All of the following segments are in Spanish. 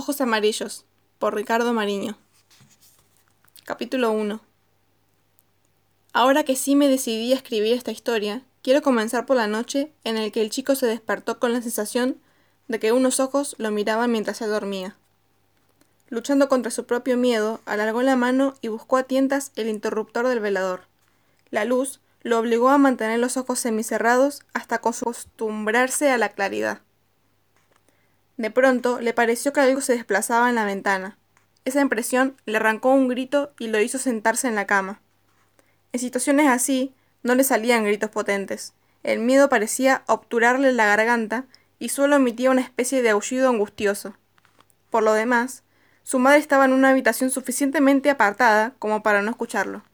Ojos Amarillos, por Ricardo Mariño. Capítulo 1 Ahora que sí me decidí a escribir esta historia, quiero comenzar por la noche en el que el chico se despertó con la sensación de que unos ojos lo miraban mientras él dormía. Luchando contra su propio miedo, alargó la mano y buscó a tientas el interruptor del velador. La luz lo obligó a mantener los ojos semicerrados hasta acostumbrarse a la claridad. De pronto le pareció que algo se desplazaba en la ventana. Esa impresión le arrancó un grito y lo hizo sentarse en la cama. En situaciones así no le salían gritos potentes. El miedo parecía obturarle la garganta y solo emitía una especie de aullido angustioso. Por lo demás, su madre estaba en una habitación suficientemente apartada como para no escucharlo.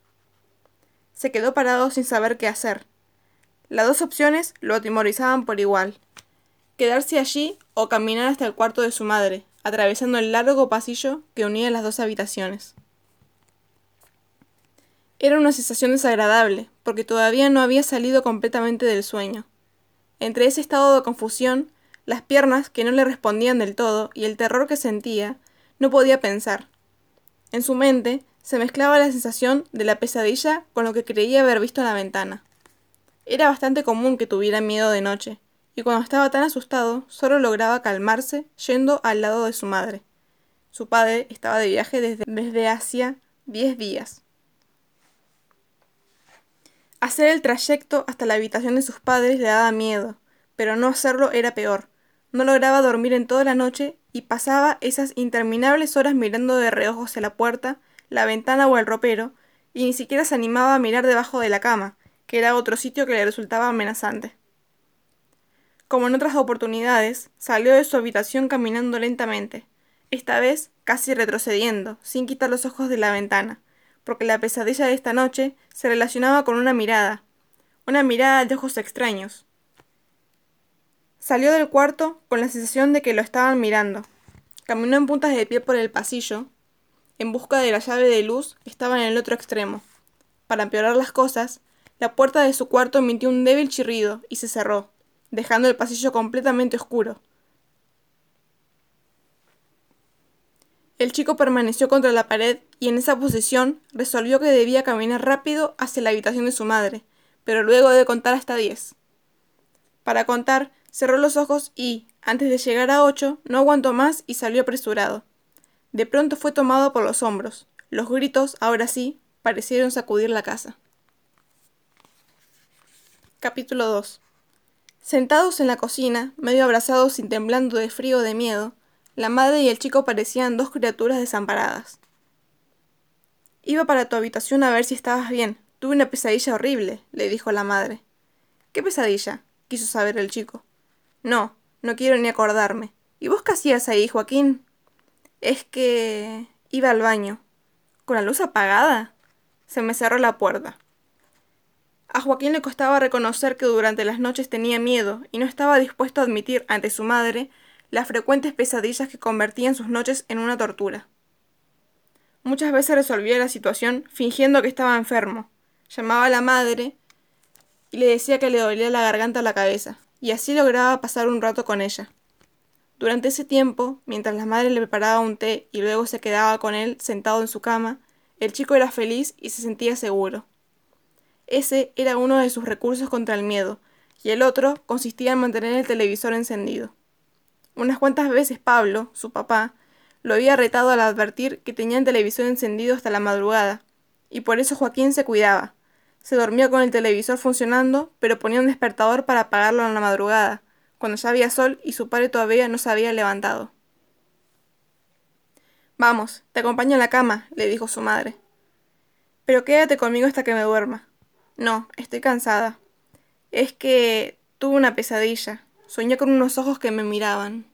Se quedó parado sin saber qué hacer. Las dos opciones lo atemorizaban por igual quedarse allí o caminar hasta el cuarto de su madre, atravesando el largo pasillo que unía las dos habitaciones. Era una sensación desagradable, porque todavía no había salido completamente del sueño. Entre ese estado de confusión, las piernas que no le respondían del todo y el terror que sentía, no podía pensar. En su mente se mezclaba la sensación de la pesadilla con lo que creía haber visto en la ventana. Era bastante común que tuviera miedo de noche, y cuando estaba tan asustado, solo lograba calmarse yendo al lado de su madre. Su padre estaba de viaje desde, desde hacía diez días. Hacer el trayecto hasta la habitación de sus padres le daba miedo, pero no hacerlo era peor. No lograba dormir en toda la noche y pasaba esas interminables horas mirando de reojo hacia la puerta, la ventana o el ropero, y ni siquiera se animaba a mirar debajo de la cama, que era otro sitio que le resultaba amenazante. Como en otras oportunidades, salió de su habitación caminando lentamente, esta vez casi retrocediendo, sin quitar los ojos de la ventana, porque la pesadilla de esta noche se relacionaba con una mirada, una mirada de ojos extraños. Salió del cuarto con la sensación de que lo estaban mirando. Caminó en puntas de pie por el pasillo, en busca de la llave de luz que estaba en el otro extremo. Para empeorar las cosas, la puerta de su cuarto emitió un débil chirrido y se cerró dejando el pasillo completamente oscuro. El chico permaneció contra la pared y en esa posición resolvió que debía caminar rápido hacia la habitación de su madre, pero luego de contar hasta diez. Para contar, cerró los ojos y, antes de llegar a ocho, no aguantó más y salió apresurado. De pronto fue tomado por los hombros. Los gritos, ahora sí, parecieron sacudir la casa. Capítulo 2 Sentados en la cocina, medio abrazados y temblando de frío de miedo, la madre y el chico parecían dos criaturas desamparadas. Iba para tu habitación a ver si estabas bien. Tuve una pesadilla horrible, le dijo la madre. ¿Qué pesadilla? quiso saber el chico. No, no quiero ni acordarme. ¿Y vos qué hacías ahí, Joaquín? Es que... iba al baño. ¿Con la luz apagada? Se me cerró la puerta. A Joaquín le costaba reconocer que durante las noches tenía miedo y no estaba dispuesto a admitir ante su madre las frecuentes pesadillas que convertían sus noches en una tortura. Muchas veces resolvía la situación fingiendo que estaba enfermo. Llamaba a la madre y le decía que le dolía la garganta o la cabeza, y así lograba pasar un rato con ella. Durante ese tiempo, mientras la madre le preparaba un té y luego se quedaba con él sentado en su cama, el chico era feliz y se sentía seguro. Ese era uno de sus recursos contra el miedo, y el otro consistía en mantener el televisor encendido. Unas cuantas veces Pablo, su papá, lo había retado al advertir que tenía el televisor encendido hasta la madrugada, y por eso Joaquín se cuidaba. Se dormía con el televisor funcionando, pero ponía un despertador para apagarlo en la madrugada, cuando ya había sol y su padre todavía no se había levantado. Vamos, te acompaño a la cama, le dijo su madre. Pero quédate conmigo hasta que me duerma. No, estoy cansada. Es que tuve una pesadilla. Soñé con unos ojos que me miraban.